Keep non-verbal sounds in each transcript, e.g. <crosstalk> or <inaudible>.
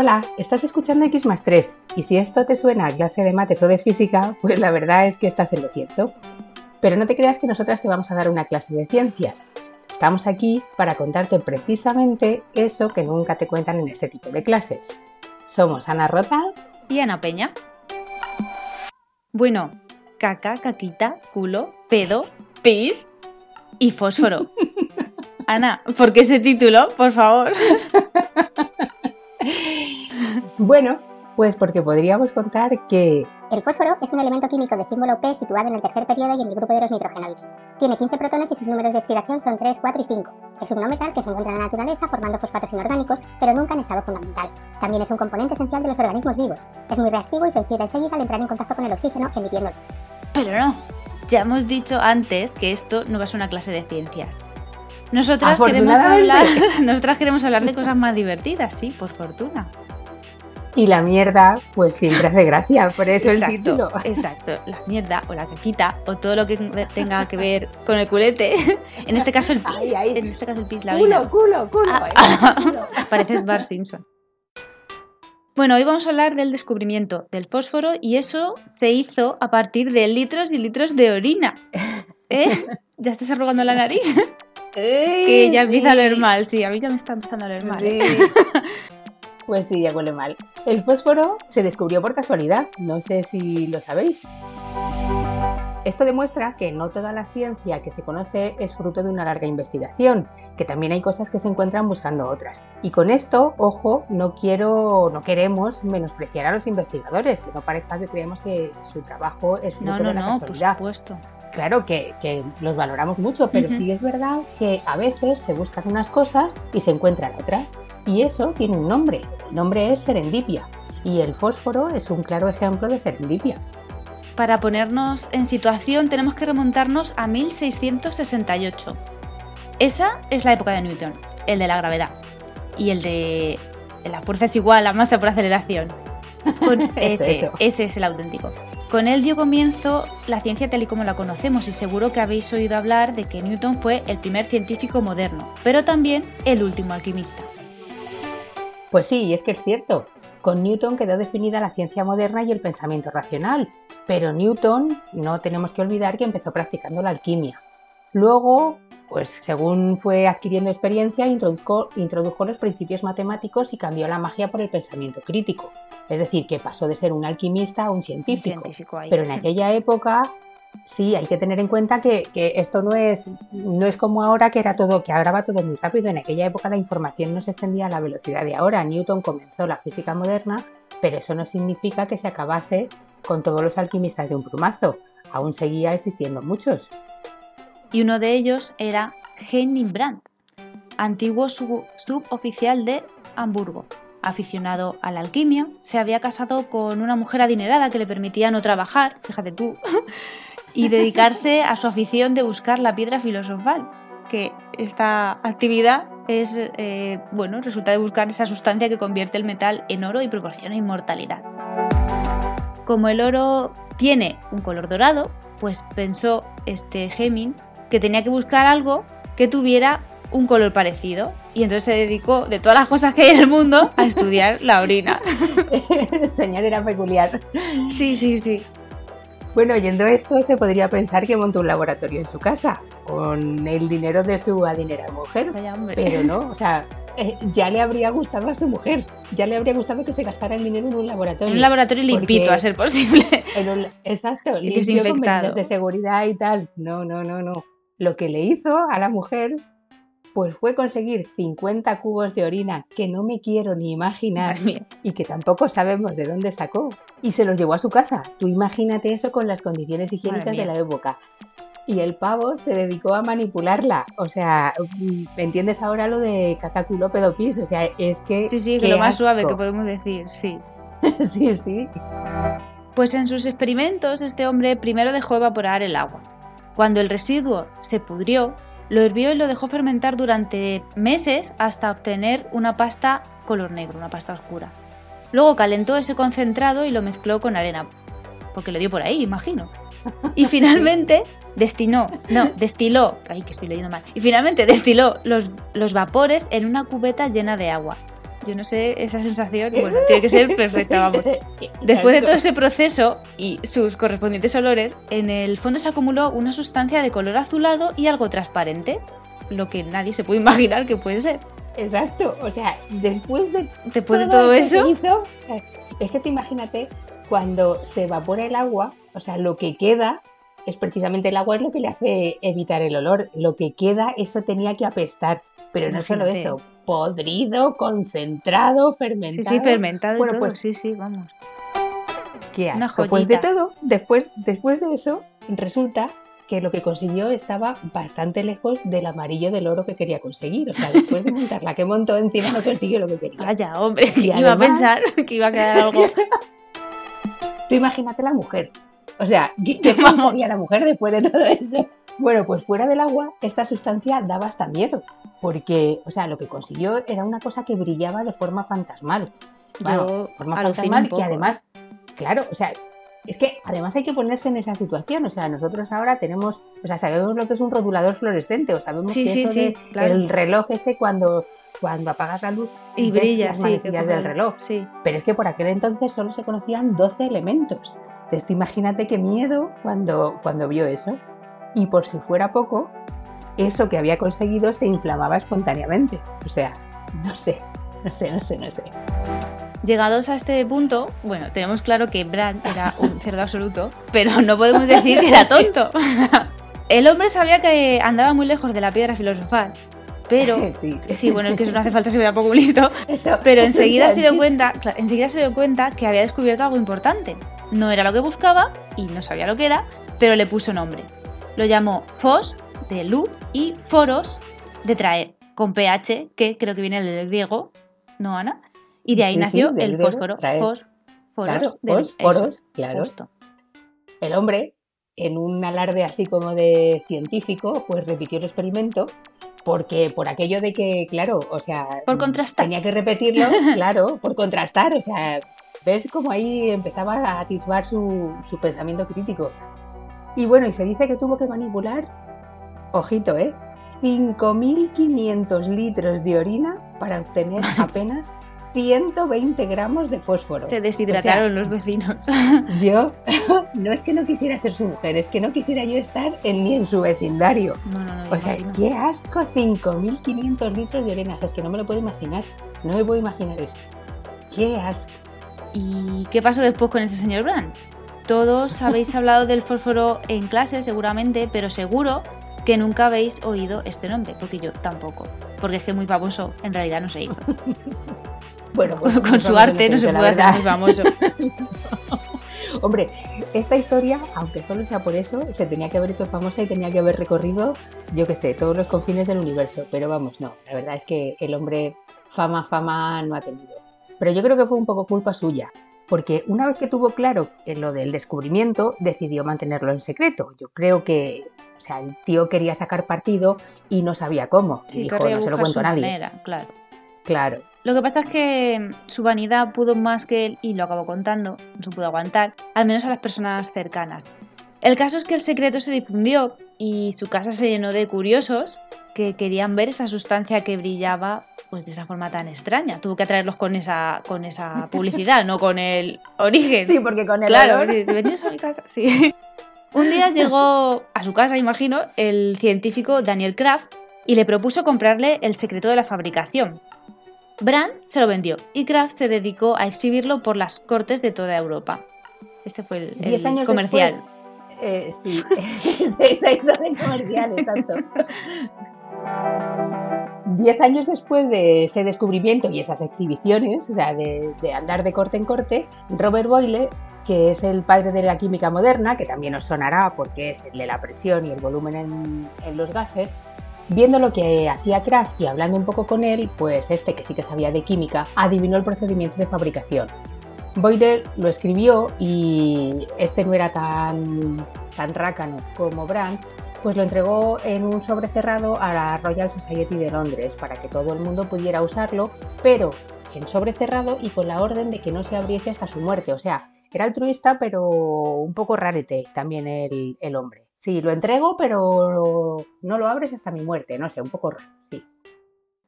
Hola, estás escuchando X más 3 y si esto te suena a clase de mates o de física, pues la verdad es que estás en lo cierto. Pero no te creas que nosotras te vamos a dar una clase de ciencias. Estamos aquí para contarte precisamente eso que nunca te cuentan en este tipo de clases. Somos Ana Rota y Ana Peña. Bueno, caca, caquita, culo, pedo, pis y fósforo. <laughs> Ana, ¿por qué ese título? Por favor. <laughs> bueno, pues porque podríamos contar que... El fósforo es un elemento químico de símbolo P situado en el tercer periodo y en el grupo de los nitrogenoides. Tiene 15 protones y sus números de oxidación son 3, 4 y 5. Es un no metal que se encuentra en la naturaleza formando fosfatos inorgánicos, pero nunca en estado fundamental. También es un componente esencial de los organismos vivos. Es muy reactivo y se oxida enseguida al entrar en contacto con el oxígeno, emitiendo luz. Pero no, ya hemos dicho antes que esto no va a ser una clase de ciencias. Nosotras queremos hablar, <laughs> nosotras queremos hablar de cosas más divertidas, sí, por fortuna. Y la mierda, pues siempre hace gracia, por eso el título. Exacto, la mierda o la caquita o todo lo que tenga que ver con el culete. En este caso el pis. En este caso el pis, la Culo, culo, culo. Ah, <laughs> pareces Bar Simpson. Bueno, hoy vamos a hablar del descubrimiento del fósforo y eso se hizo a partir de litros y litros de orina. <laughs> ¿Eh? ¿Ya estás arrugando la nariz? <laughs> que ya empieza a leer mal, sí, a mí ya me está empezando a leer mal. ¿eh? Pues sí, ya huele mal. El fósforo se descubrió por casualidad, no sé si lo sabéis. Esto demuestra que no toda la ciencia que se conoce es fruto de una larga investigación, que también hay cosas que se encuentran buscando otras. Y con esto, ojo, no quiero, no queremos menospreciar a los investigadores, que no parezca que creemos que su trabajo es fruto no, no, de la no, casualidad. Por supuesto claro que, los valoramos mucho, pero sí es verdad que a veces se buscan unas cosas y se encuentran otras. Y eso tiene un nombre. El nombre es serendipia. Y el fósforo es un claro ejemplo de serendipia. Para ponernos en situación tenemos que remontarnos a 1668. Esa es la época de Newton, el de la gravedad. Y el de la fuerza es igual a masa por aceleración. <laughs> ese, ese es el auténtico. Con él dio comienzo la ciencia tal y como la conocemos y seguro que habéis oído hablar de que Newton fue el primer científico moderno, pero también el último alquimista. Pues sí, es que es cierto. Con Newton quedó definida la ciencia moderna y el pensamiento racional, pero Newton no tenemos que olvidar que empezó practicando la alquimia. Luego, pues según fue adquiriendo experiencia, introdujo, introdujo los principios matemáticos y cambió la magia por el pensamiento crítico. Es decir, que pasó de ser un alquimista a un científico. Pero en aquella época, sí, hay que tener en cuenta que, esto no es, no es como ahora que era todo, que ahora va todo muy rápido. En aquella época la información no se extendía a la velocidad de ahora. Newton comenzó la física moderna, pero eso no significa que se acabase con todos los alquimistas de un plumazo. Aún seguía existiendo muchos. Y uno de ellos era Henning Brandt, antiguo suboficial de Hamburgo aficionado a la alquimia, se había casado con una mujer adinerada que le permitía no trabajar, fíjate tú, y dedicarse a su afición de buscar la piedra filosofal, que esta actividad es, eh, bueno, resulta de buscar esa sustancia que convierte el metal en oro y proporciona inmortalidad. Como el oro tiene un color dorado, pues pensó este Heming que tenía que buscar algo que tuviera un color parecido. Y entonces se dedicó, de todas las cosas que hay en el mundo, a estudiar la orina. <laughs> el señor era peculiar. Sí, sí, sí. Bueno, oyendo esto, se podría pensar que montó un laboratorio en su casa, con el dinero de su adinerada mujer. Pero no, o sea, eh, ya le habría gustado a su mujer, ya le habría gustado que se gastara el dinero en un laboratorio. En un laboratorio limpito, a ser posible. exacto, limpio con medidas de seguridad y tal. No, no, no, no. Lo que le hizo a la mujer pues fue conseguir 50 cubos de orina que no me quiero ni imaginar y que tampoco sabemos de dónde sacó y se los llevó a su casa. Tú imagínate eso con las condiciones higiénicas de la época. Y el pavo se dedicó a manipularla. O sea, mm, ¿entiendes ahora lo de cacaculo pedopis? O sea, es que... Sí, sí, que lo más suave que podemos decir, sí. <laughs> sí, sí. Pues en sus experimentos este hombre primero dejó evaporar el agua. Cuando el residuo se pudrió, lo hirvió y lo dejó fermentar durante meses hasta obtener una pasta color negro, una pasta oscura. Luego calentó ese concentrado y lo mezcló con arena, porque lo dio por ahí, imagino. Y <laughs> finalmente destinó, no, <laughs> destiló, ay que estoy leyendo mal, y finalmente destiló los, los vapores en una cubeta llena de agua. Yo no sé, esa sensación, <laughs> bueno, tiene que ser perfecta, vamos. <laughs> Después de todo ese proceso y sus correspondientes olores, en el fondo se acumuló una sustancia de color azulado y algo transparente, lo que nadie se puede <laughs> imaginar que puede ser. Exacto, o sea, después de, después de todo eso, hizo, es que te imagínate cuando se evapora el agua, o sea, lo que queda es precisamente el agua es lo que le hace evitar el olor. Lo que queda, eso tenía que apestar. Pero no solo eso, podrido, concentrado, fermentado. Sí, sí, fermentado bueno, Pues, sí, sí, vamos. Qué asco. Pues de todo, después, después de eso, resulta que lo que consiguió estaba bastante lejos del amarillo del oro que quería conseguir. O sea, después de <laughs> montarla que montó encima no consiguió lo que quería. Vaya, hombre, iba a pensar que iba a quedar algo. <laughs> Tú imagínate la mujer. O sea, ¿qué, qué <laughs> pensaría la mujer después de todo eso? Bueno, pues fuera del agua, esta sustancia daba hasta miedo, porque, o sea, lo que consiguió era una cosa que brillaba de forma fantasmal. Bueno, de forma fantasmal que además, claro, o sea, es que además hay que ponerse en esa situación. O sea, nosotros ahora tenemos, o sea, sabemos lo que es un rotulador fluorescente, o sabemos que eso de el reloj ese cuando, cuando apagas la luz y brilla, las sí, del reloj. Sí. Pero es que por aquel entonces solo se conocían 12 elementos. Entonces, imagínate qué miedo cuando, cuando vio eso y por si fuera poco, eso que había conseguido se inflamaba espontáneamente. O sea, no sé, no sé, no sé, no sé. Llegados a este punto, bueno, tenemos claro que Bran era un <laughs> cerdo absoluto, pero no podemos decir que era tonto. <laughs> El hombre sabía que andaba muy lejos de la piedra filosofal, pero <laughs> sí, bueno, es que eso no hace falta ser poco listo, pero enseguida se dio cuenta, enseguida se dio cuenta que había descubierto algo importante. No era lo que buscaba y no sabía lo que era, pero le puso nombre. Lo llamó Fos, de luz, y Foros, de traer, con PH, que creo que viene del griego, ¿no, Ana? Y de ahí nació el fósforo. Fos, foros, claro, claro. El hombre, en un alarde así como de científico, pues repitió el experimento porque por aquello de que, claro, o sea, por contrastar. tenía que repetirlo, <laughs> claro, por contrastar, o sea, ves como ahí empezaba a atisbar su, su pensamiento crítico. Y bueno, y se dice que tuvo que manipular, ojito, ¿eh? 5.500 litros de orina para obtener <laughs> apenas 120 gramos de fósforo. Se deshidrataron los vecinos. <laughs> Yo, <laughs> no es que no quisiera ser su mujer, es que no quisiera yo estar en, ni en su vecindario. No, no, no, o sea, qué asco, 5.500 litros de orina. Es que no me lo puedo imaginar. No me puedo imaginar eso. Qué asco. ¿Y qué pasó después con ese señor Brand? Todos <laughs> habéis hablado del fósforo en clase, seguramente, pero seguro que nunca habéis oído este nombre, porque yo tampoco. Porque es que muy famoso en realidad no se hizo. <laughs> bueno, pues con su arte no se puede hacer muy famoso. <laughs> Hombre, esta historia, aunque solo sea por eso, se tenía que haber hecho famosa y tenía que haber recorrido, yo qué sé, todos los confines del universo. Pero vamos, no, la verdad es que el hombre fama, fama no ha tenido. Pero yo creo que fue un poco culpa suya porque una vez que tuvo claro lo del descubrimiento, decidió mantenerlo en secreto. Yo creo que, o sea, el tío quería sacar partido y no sabía cómo. Sí, dijo, no se lo cuento a nadie. Manera, claro. Claro. Lo que pasa es que su vanidad pudo más que él, y lo acabó contando, no se pudo aguantar, al menos a las personas cercanas. El caso es que el secreto se difundió y su casa se llenó de curiosos que querían ver esa sustancia que brillaba pues de esa forma tan extraña. Tuvo que atraerlos con esa, con esa <laughs> publicidad, no con el origen. Sí, porque con el Claro, venías a mi casa, sí. Un día <laughs> llegó a su casa, imagino, el científico Daniel Kraft y le propuso comprarle el secreto de la fabricación. Brand se lo vendió y Kraft se dedicó a exhibirlo por las cortes de toda Europa. Este fue el, el años comercial. eh, sí, <laughs> se hizo de comercial, exacto. Diez años después de ese descubrimiento y esas exhibiciones, o sea, de, andar de corte en corte, Robert Boyle, que es el padre de la química moderna, que también os sonará porque es el de la presión y el volumen en, los gases, viendo lo que hacía Kraft y hablando un poco con él, pues este que sí que sabía de química, adivinó el procedimiento de fabricación. Boyle lo escribió y este no era tan, tan rácano como Brandt, pues lo entregó en un sobre cerrado a la Royal Society de Londres para que todo el mundo pudiera usarlo, pero en sobre cerrado y con la orden de que no se abriese hasta su muerte. O sea, era altruista, pero un poco rarete también el, hombre. Sí, lo entrego, pero no lo abres hasta mi muerte. No sé, un poco raro, sí.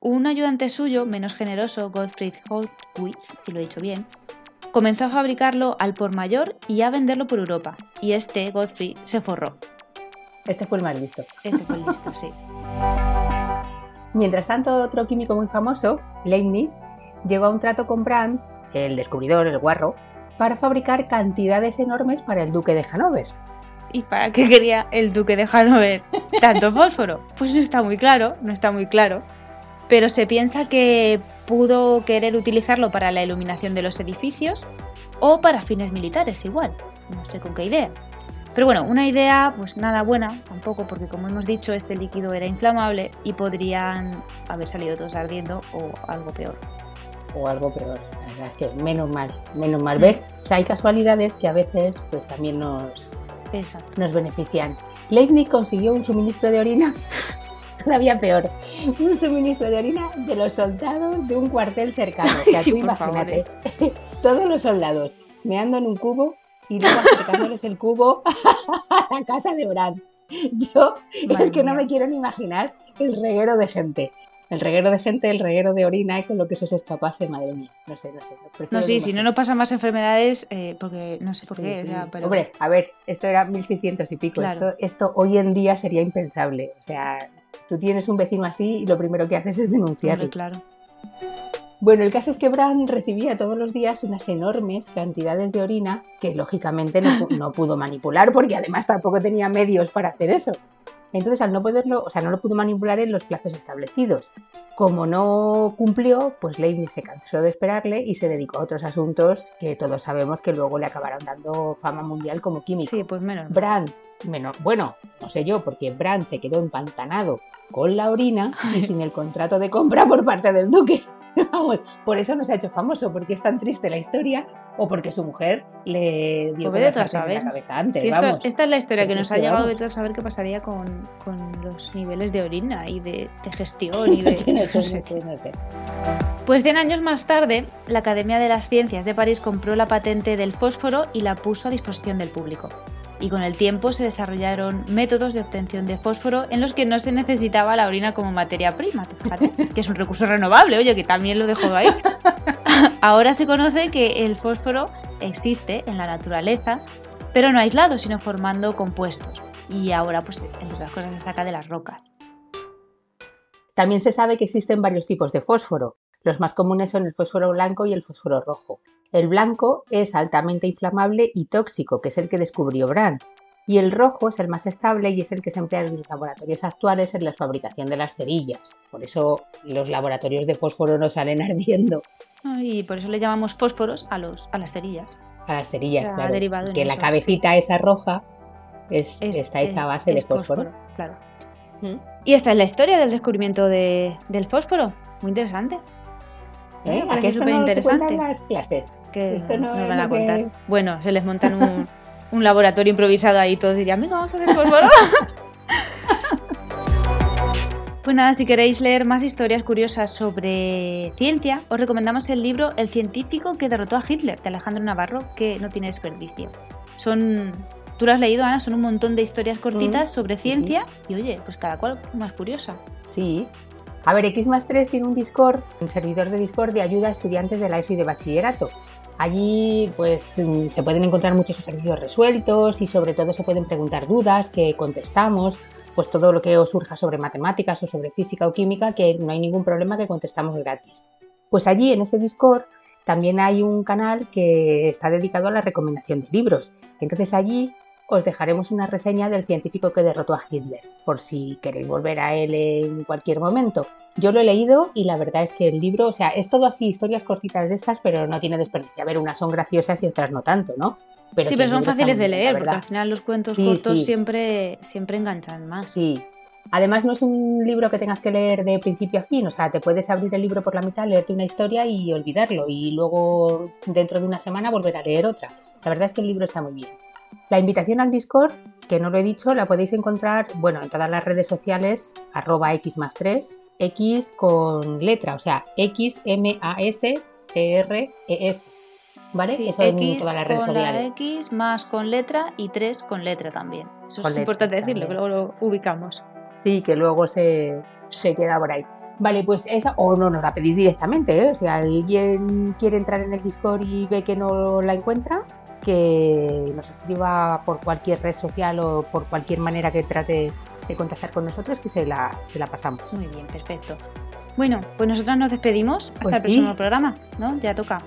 un ayudante suyo, menos generoso, Gottfried Holtwitz, si lo he dicho bien, comenzó a fabricarlo al por mayor y a venderlo por Europa. Y este, Godfrey, se forró. Este fue el más listo. Este fue el listo, sí. Mientras tanto, otro químico muy famoso, Leibniz, llegó a un trato con Brandt, el descubridor, el guarro, para fabricar cantidades enormes para el duque de Hanover. ¿Y para qué quería el duque de Hanover tanto fósforo? Pues no está muy claro, no está muy claro. Pero se piensa que pudo querer utilizarlo para la iluminación de los edificios o para fines militares igual. No sé con qué idea. Pero bueno, una idea pues nada buena tampoco porque como hemos dicho este líquido era inflamable y podrían haber salido todos ardiendo o algo peor. O algo peor, la verdad es que menos mal, menos mal. ¿Ves? O sea, hay casualidades que a veces pues también nos, nos benefician. Leibniz consiguió un suministro de orina <laughs> todavía peor, un suministro de orina de los soldados de un cuartel cercano. O sea, <laughs> tú imagínate, <laughs> todos los soldados meando en un cubo y luego acercándoles el cubo a la casa de Brad. Yo es que no me quiero ni imaginar el reguero de gente. El reguero de gente, el reguero de orina y con lo que eso se escapase, madre mía. No sé, no sé. No, sí, si no, no pasan más enfermedades, eh, porque no sé por qué. Hombre, a ver, esto era 1600 y pico. Esto, esto hoy en día sería impensable. O sea, tú tienes un vecino así y lo primero que haces es denunciarlo. claro. Bueno, el caso es que Bran recibía todos los días unas enormes cantidades de orina que lógicamente no, pudo manipular porque además tampoco tenía medios para hacer eso. Entonces, al no poderlo, o sea, no lo pudo manipular en los plazos establecidos. Como no cumplió, pues Leibniz se cansó de esperarle y se dedicó a otros asuntos que todos sabemos que luego le acabaron dando fama mundial como químico. Sí, pues menos. Bran, menos, bueno, no sé yo, porque Bran se quedó empantanado con la orina y sin el contrato de compra por parte del duque. <laughs> Vamos, por eso no se ha hecho famoso, porque es tan triste la historia o porque su mujer le dio pues a saber. la cabeza antes. esta es la historia que nos ha llegado a saber qué pasaría con, los niveles de orina y de, gestión y <laughs> de... <laughs> no sé, Pues 100 años más tarde, la Academia de las Ciencias de París compró la patente del fósforo y la puso a disposición del público y con el tiempo se desarrollaron métodos de obtención de fósforo en los que no se necesitaba la orina como materia prima, que es un recurso renovable, oye, que también lo dejo ahí. <laughs> Ahora se conoce que el fósforo existe en la naturaleza, pero no aislado, sino formando compuestos. Y ahora, pues, entre otras cosas, se saca de las rocas. También se sabe que existen varios tipos de fósforo. Los más comunes son el fósforo blanco y el fósforo rojo. El blanco es altamente inflamable y tóxico, que es el que descubrió Brand, y el rojo es el más estable y es el que se emplea en los laboratorios actuales en la fabricación de las cerillas. Por eso los laboratorios de fósforo no salen <laughs> ardiendo. Y por eso le llamamos fósforos a, los, a las cerillas. A las cerillas, claro. Que la cabecita esa roja es, está hecha a base de fósforo. claro. Mm. Y esta es la historia del descubrimiento del fósforo. Muy interesante. ¿Eh? Aquí es súper interesante. las clases que nos van a contar. Bueno, se les montan <laughs> un, laboratorio improvisado ahí, todos dirían, venga, vamos a hacer fósforo. <laughs> Pues nada, si queréis leer más historias curiosas sobre ciencia, os recomendamos el libro El científico que derrotó a Hitler, de Alejandro Navarro, que no tiene desperdicio. Son, tú lo has leído, Ana, son un montón de historias cortitas mm, sobre ciencia y oye, pues cada cual más curiosa. Sí. A ver, X 3 tiene un Discord, un servidor de Discord de ayuda a estudiantes de la ESO y de bachillerato. Allí pues mm, se pueden encontrar muchos ejercicios resueltos y sobre todo se pueden preguntar dudas que contestamos, pues todo lo que os surja sobre matemáticas o sobre física o química, que no hay ningún problema que contestamos gratis. Pues allí en ese Discord también hay un canal que está dedicado a la recomendación de libros. Entonces allí os dejaremos una reseña del científico que derrotó a Hitler, por si queréis volver a él en cualquier momento. Yo lo he leído y la verdad es que el libro, o sea, es todo así, historias cortitas de estas, pero no tiene desperdicio. A ver, unas son graciosas y otras no tanto, ¿no? sí, pero son fáciles de leer, porque al final los cuentos cortos Siempre, siempre enganchan más. Sí. Además, no es un libro que tengas que leer de principio a fin, o sea, te puedes abrir el libro por la mitad, leerte una historia y olvidarlo, y luego dentro de una semana volver a leer otra. La verdad es que el libro está muy bien. La invitación al Discord, que no lo he dicho, la podéis encontrar, bueno, en todas las redes sociales, arroba x más 3, x con letra, o sea, x, m, a, s, t, r, e, s. ¿Vale? Eso en todas las redes con sociales. La X más con letra y 3 con letra también. Eso es importante decirlo, que luego lo ubicamos. Sí, que luego se, se queda por ahí. Vale, pues esa, o no nos la pedís directamente, ¿eh? o sea, alguien quiere entrar en el Discord y ve que no la encuentra, que nos escriba por cualquier red social o por cualquier manera que trate de contactar con nosotros, que se la, se la pasamos. Muy bien, perfecto. Bueno, pues nosotros nos despedimos hasta Pues el próximo sí. programa, ¿no? Ya toca.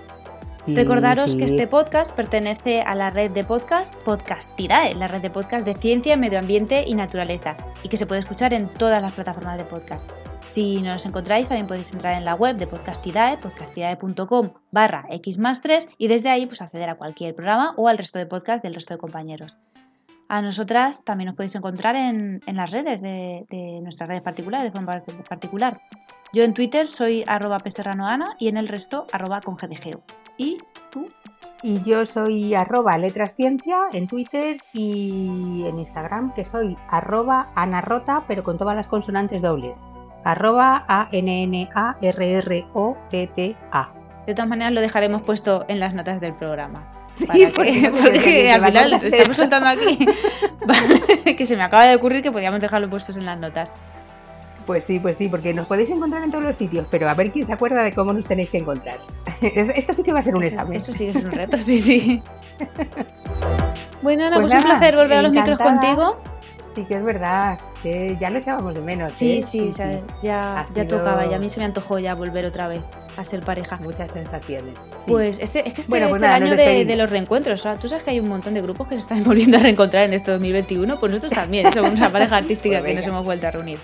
Sí, Recordaros sí. que este podcast pertenece a la red de podcast Podcastidae, la red de podcast de ciencia, medio ambiente y naturaleza, y que se puede escuchar en todas las plataformas de podcast. Si no nos encontráis, también podéis entrar en la web de Podcastidae, podcastidae.com barra x más 3, y desde ahí pues acceder a cualquier programa o al resto de podcast del resto de compañeros. A nosotras también nos podéis encontrar en, las redes de, nuestras redes particulares, de forma particular. Yo en Twitter soy arroba peserranoana y en el resto arroba con. ¿Y tú? Y yo soy arroba letrasciencia en Twitter y en Instagram, que soy arroba anarrota, pero con todas las consonantes dobles. Arroba A-N-N-A-R-R-O-T-T-A. De todas maneras lo dejaremos puesto en las notas del programa. Sí, Para que- porque <laughs> al a final tratar estamos <laughs> soltando aquí <laughs> que se me acaba de ocurrir que podíamos dejarlo puestos en las notas. Pues sí, pues sí, porque nos podéis encontrar en todos los sitios, pero a ver quién se acuerda de cómo nos tenéis que encontrar. Es- Esto sí que va a ser un examen. eso sí que es un reto, sí, sí. Bueno, Ana, Pues pues, un placer volver a los micros contigo. Sí que es verdad, que ya lo echábamos de menos. Sí, ¿eh? sí, ya, ya sido- tocaba, ya a mí se me antojó ya volver otra vez a ser pareja. Muchas sensaciones. sí. Pues este, es que este Bueno, es pues el nada, año de, los reencuentros. O sea, tú sabes que hay un montón de grupos que se están <laughs> volviendo a reencontrar en este 2021. Pues nosotros <laughs> también somos una pareja artística Pues que nos venga. hemos vuelto a reunir.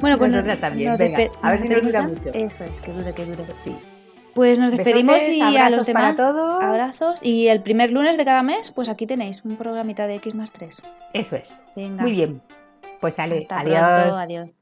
Bueno, pues también, nos venga, despe- a ver ¿nos si nos dura mucho. Eso es, que dure, que dure. Sí. Pues nos despedimos Besotes, y a los demás. para todos. Abrazos. Y el primer lunes de cada mes, pues aquí tenéis un programita de X más 3. Eso es. Venga. Muy bien. Pues sale, Hasta adiós. pronto. Adiós.